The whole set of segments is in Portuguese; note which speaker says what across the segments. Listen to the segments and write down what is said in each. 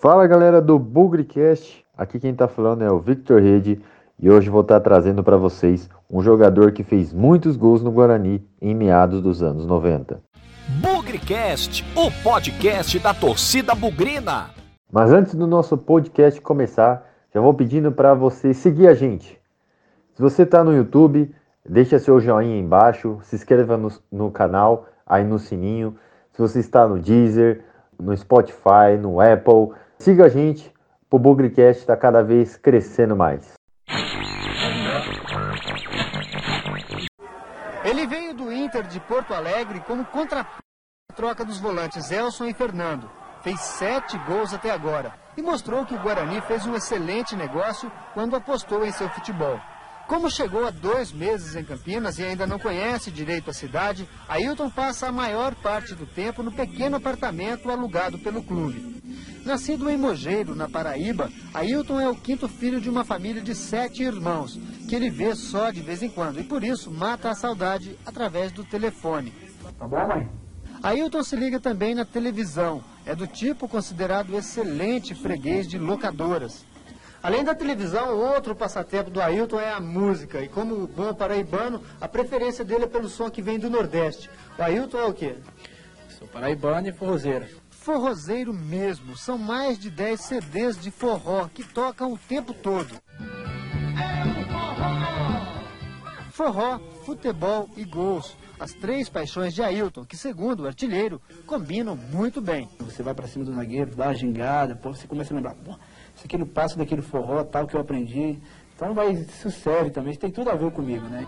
Speaker 1: Fala galera do Bugrecast, aqui quem tá falando é o Victor Rede e hoje vou estar trazendo para vocês um jogador que fez muitos gols no Guarani em meados dos anos 90.
Speaker 2: Bugrecast, o podcast da torcida bugrina.
Speaker 1: Mas antes do nosso podcast começar, já vou pedindo para você seguir a gente. Se você está no YouTube, deixa seu joinha embaixo, se inscreva no, no canal, aí no sininho. Se você está no Deezer, no Spotify, no Apple, Siga a gente, o Bugrecast está cada vez crescendo mais.
Speaker 3: Ele veio do Inter de Porto Alegre como contra troca dos volantes Elson e Fernando. Fez sete gols até agora e mostrou que o Guarani fez um excelente negócio quando apostou em seu futebol. Como chegou há dois meses em Campinas e ainda não conhece direito a cidade, Ailton passa a maior parte do tempo no pequeno apartamento alugado pelo clube. Nascido em Mogeiro, na Paraíba, Ailton é o quinto filho de uma família de sete irmãos, que ele vê só de vez em quando e por isso mata a saudade através do telefone.
Speaker 4: Tá bom, mãe?
Speaker 3: Ailton se liga também na televisão. É do tipo considerado excelente freguês de locadoras. Além da televisão, outro passatempo do Ailton é a música. E como bom paraibano, a preferência dele é pelo som que vem do Nordeste. O Ailton é o quê?
Speaker 4: Sou paraibano e forrozeiro.
Speaker 3: Forrozeiro mesmo. São mais de 10 CDs de forró que tocam o tempo todo. Forró, futebol e gols. As três paixões de Ailton, que segundo o artilheiro, combinam muito bem.
Speaker 4: Você vai para cima do zagueiro, dá uma gingada, pô, você começa a lembrar, pô, aqui no passo daquele forró, tal que eu aprendi. Então vai, isso serve também, isso tem tudo a ver comigo, né?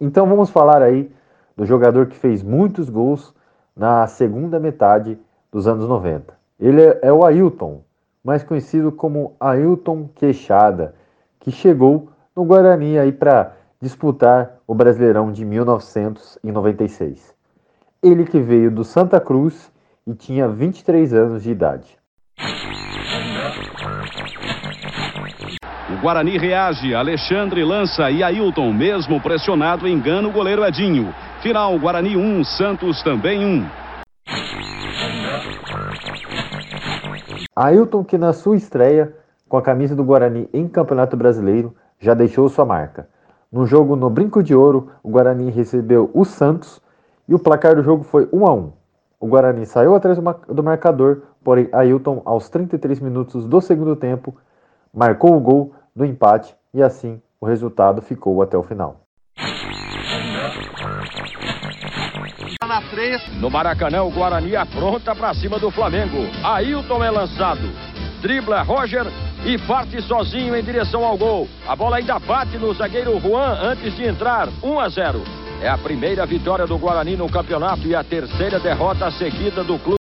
Speaker 1: Então vamos falar aí do jogador que fez muitos gols na segunda metade dos anos 90. Ele é o Ailton, mais conhecido como Ailton Queixada, que chegou no Guarani aí para disputar o Brasileirão de 1996. Ele que veio do Santa Cruz e tinha 23 anos de idade.
Speaker 5: O Guarani reage, Alexandre lança e Ailton, mesmo pressionado, engana o goleiro Edinho. Final, Guarani 1, Santos também 1.
Speaker 1: Ailton que na sua estreia com a camisa do Guarani em Campeonato Brasileiro já deixou sua marca. No jogo no Brinco de Ouro, o Guarani recebeu o Santos e o placar do jogo foi 1 a 1. O Guarani saiu atrás do marcador, porém Ailton, aos 33 minutos do segundo tempo, marcou o gol do empate e assim o resultado ficou até o final.
Speaker 5: No Maracanã, o Guarani apronta para cima do Flamengo. Ailton é lançado. Dribla Roger e parte sozinho em direção ao gol. A bola ainda bate no zagueiro Juan antes de entrar. 1 a 0. É a primeira vitória do Guarani no campeonato e a terceira derrota seguida do clube.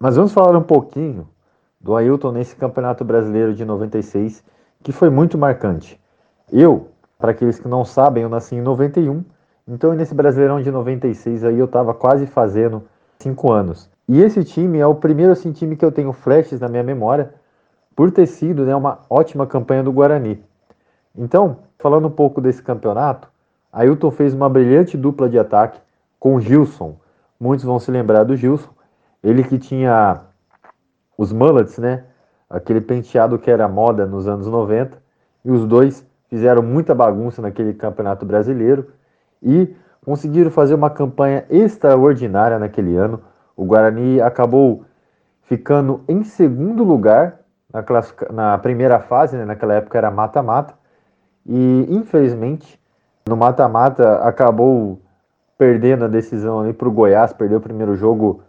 Speaker 1: Mas vamos falar um pouquinho do Ailton nesse Campeonato Brasileiro de 96, que foi muito marcante. Eu, para aqueles que não sabem, eu nasci em 91, então nesse Brasileirão de 96 aí eu estava quase fazendo 5 anos. E esse time é o primeiro assim, time que eu tenho flashes na minha memória, por ter sido né, uma ótima campanha do Guarani. Então, falando um pouco desse campeonato, Ailton fez uma brilhante dupla de ataque com Gilson. Muitos vão se lembrar do Gilson. Ele que tinha os mullets, né? Aquele penteado que era moda nos anos 90. E os dois fizeram muita bagunça naquele campeonato brasileiro e conseguiram fazer uma campanha extraordinária naquele ano. O Guarani acabou ficando em segundo lugar na, na primeira fase, né? naquela época era mata-mata, e infelizmente no mata-mata acabou perdendo a decisão ali para o Goiás, perdeu o primeiro jogo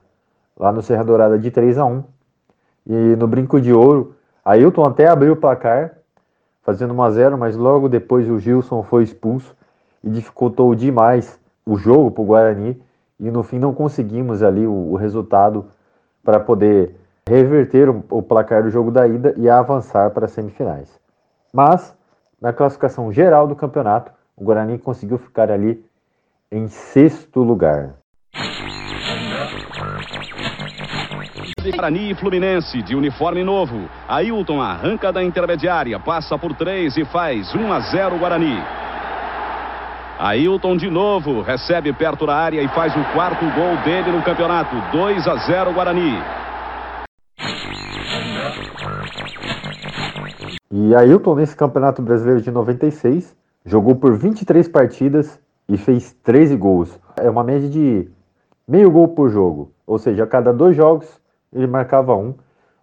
Speaker 1: lá no Serra Dourada de 3 a 1 e no Brinco de Ouro, Ailton até abriu o placar, fazendo 1 a 0 mas logo depois o Gilson foi expulso e dificultou demais o jogo para o Guarani e no fim não conseguimos ali o, o resultado para poder reverter o, o placar do jogo da ida e avançar para as semifinais. Mas na classificação geral do campeonato, o Guarani conseguiu ficar ali em sexto lugar.
Speaker 5: Guarani e Fluminense de uniforme novo. Ailton arranca da intermediária, passa por três e faz 1 a 0 Guarani. Ailton de novo recebe perto da área e faz o quarto gol dele no campeonato. 2 a 0 Guarani.
Speaker 1: E Ailton, nesse Campeonato Brasileiro de 96, jogou por 23 partidas e fez 13 gols. É uma média de meio gol por jogo. Ou seja, a cada dois jogos ele marcava um.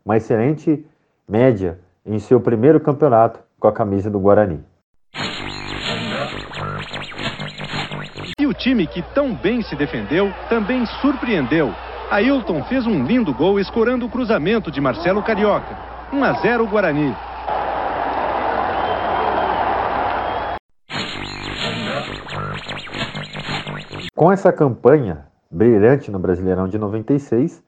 Speaker 1: Uma excelente média em seu primeiro campeonato com a camisa do Guarani.
Speaker 6: E o time que tão bem se defendeu também surpreendeu. Ailton fez um lindo gol escorando o cruzamento de Marcelo Carioca. 1 a 0 Guarani.
Speaker 1: Com essa campanha brilhante no Brasileirão de 96,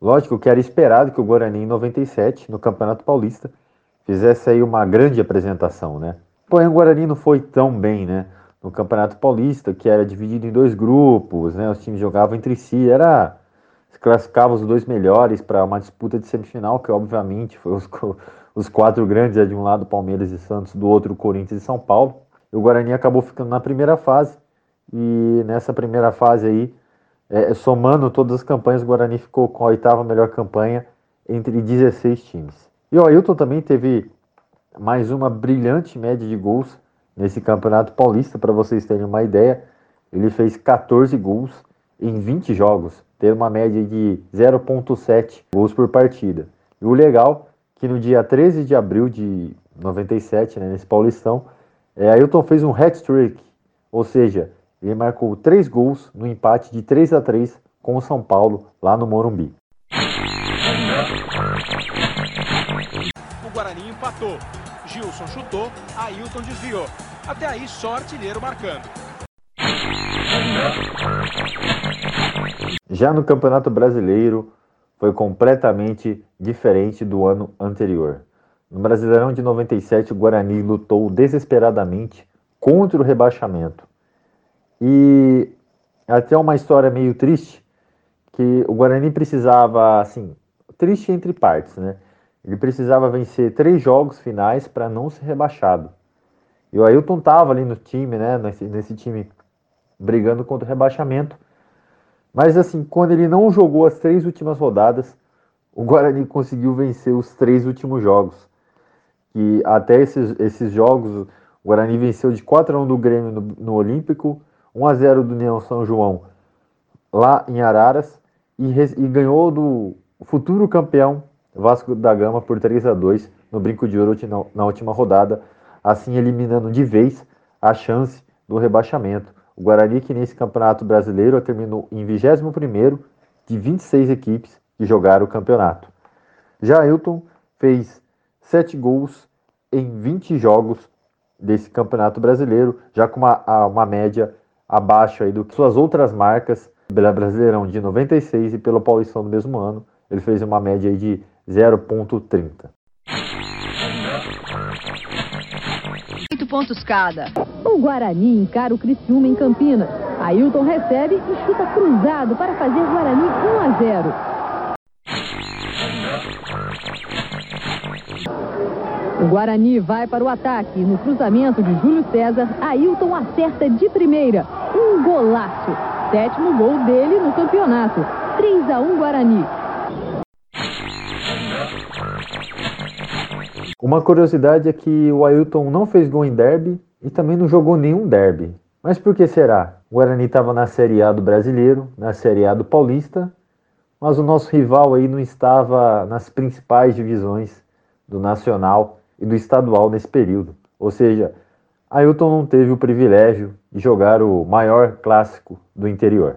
Speaker 1: lógico que era esperado que o Guarani em 97, no Campeonato Paulista, fizesse aí uma grande apresentação, né? Porém, o Guarani não foi tão bem, né? No Campeonato Paulista, que era dividido em dois grupos, né? Os times jogavam entre si, era se classificava os dois melhores para uma disputa de semifinal, que obviamente foi os, os quatro grandes, é de um lado Palmeiras e Santos, do outro Corinthians e São Paulo. E o Guarani acabou ficando na primeira fase, e nessa primeira fase aí, é, somando todas as campanhas, o Guarani ficou com a oitava melhor campanha entre 16 times. E o Ailton também teve mais uma brilhante média de gols nesse Campeonato Paulista, para vocês terem uma ideia. Ele fez 14 gols em 20 jogos, tendo uma média de 0,7 gols por partida. E o legal é que no dia 13 de abril de 97, né, nesse Paulistão, é, Ailton fez um hat-trick, ou seja, ele marcou três gols no empate de 3 a 3 com o São Paulo lá no Morumbi.
Speaker 7: O Guarani empatou. Gilson chutou, Ailton desviou. Até aí só artilheiro marcando.
Speaker 1: Já no Campeonato Brasileiro foi completamente diferente do ano anterior. No Brasileirão de 97, o Guarani lutou desesperadamente contra o rebaixamento. E até uma história meio triste, que o Guarani precisava, assim, triste entre partes, né? Ele precisava vencer três jogos finais para não ser rebaixado. E o Ailton tava ali no time, né? Nesse, nesse time brigando contra o rebaixamento. Mas assim, quando ele não jogou as três últimas rodadas, o Guarani conseguiu vencer os três últimos jogos. E até esses, esses jogos, o Guarani venceu de 4 a 1 do Grêmio no, no Olímpico, 1 a 0 do União São João lá em Araras e, e ganhou do futuro campeão Vasco da Gama por 3 a 2 no Brinco de Ouro na, última rodada, assim eliminando de vez a chance do rebaixamento. O Guarani, que nesse campeonato brasileiro terminou em 21 de 26 equipes que jogaram o campeonato. Já Ailton fez 7 gols em 20 jogos desse campeonato brasileiro, já com uma, uma média abaixo aí do que suas outras marcas, pela Brasileirão de 96 e pelo Paulistão do mesmo ano, ele fez uma média aí de 0,30.
Speaker 8: Oito pontos cada. O Guarani encara o Criciúma em Campinas. Ailton recebe e chuta cruzado para fazer Guarani 1 a 0. O Guarani vai para o ataque. No cruzamento de Júlio César, Ailton acerta de primeira. Um golaço. Sétimo gol dele no campeonato. 3 a 1 Guarani.
Speaker 1: Uma curiosidade é que o Ailton não fez gol em derby e também não jogou nenhum derby. Mas por que será? O Guarani estava na Série A do Brasileiro, na Série A do Paulista, mas o nosso rival aí não estava nas principais divisões do Nacional e do Estadual nesse período. Ou seja, Ailton não teve o privilégio de jogar o maior clássico do interior.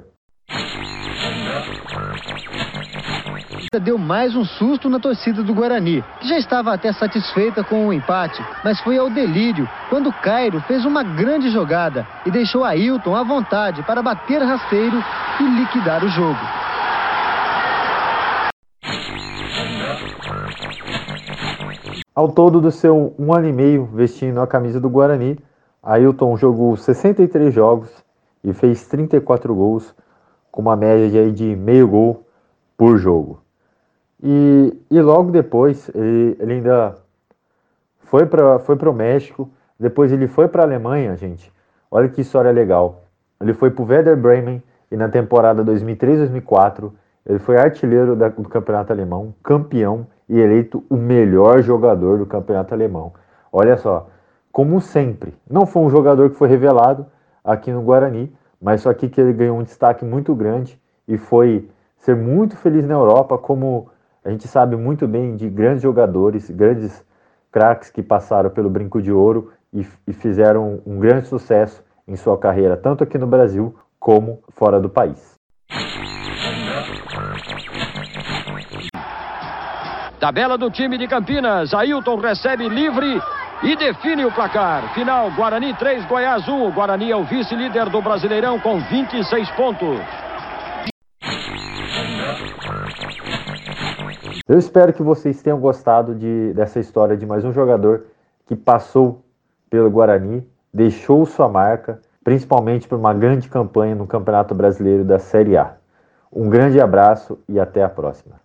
Speaker 3: deu mais um susto na torcida do Guarani, que já estava até satisfeita com o empate, mas foi ao delírio quando Cairo fez uma grande jogada e deixou Ailton à vontade para bater rasteiro e liquidar o jogo.
Speaker 1: Ao todo do seu um ano e meio vestindo a camisa do Guarani, Ailton jogou 63 jogos e fez 34 gols, com uma média de meio gol por jogo. E, e logo depois ele, ele ainda foi para foi o México, depois ele foi para a Alemanha, gente, Olha que história legal. Ele foi para o Werder Bremen e na temporada 2003-2004 ele foi artilheiro do campeonato alemão, campeão e eleito o melhor jogador do campeonato alemão. Olha só, como sempre, não foi um jogador que foi revelado aqui no Guarani, mas só aqui que ele ganhou um destaque muito grande e foi ser muito feliz na Europa, como a gente sabe muito bem de grandes jogadores, grandes craques que passaram pelo Brinco de Ouro e, e fizeram um grande sucesso em sua carreira, tanto aqui no Brasil como fora do país.
Speaker 5: Tabela do time de Campinas. Ailton recebe livre e define o placar. Final: Guarani 3, Goiás 1. O Guarani é o vice-líder do Brasileirão com 26 pontos.
Speaker 1: Eu espero que vocês tenham gostado de, dessa história de mais um jogador que passou pelo Guarani, deixou sua marca, principalmente por uma grande campanha no Campeonato Brasileiro da Série A. Um grande abraço e até a próxima.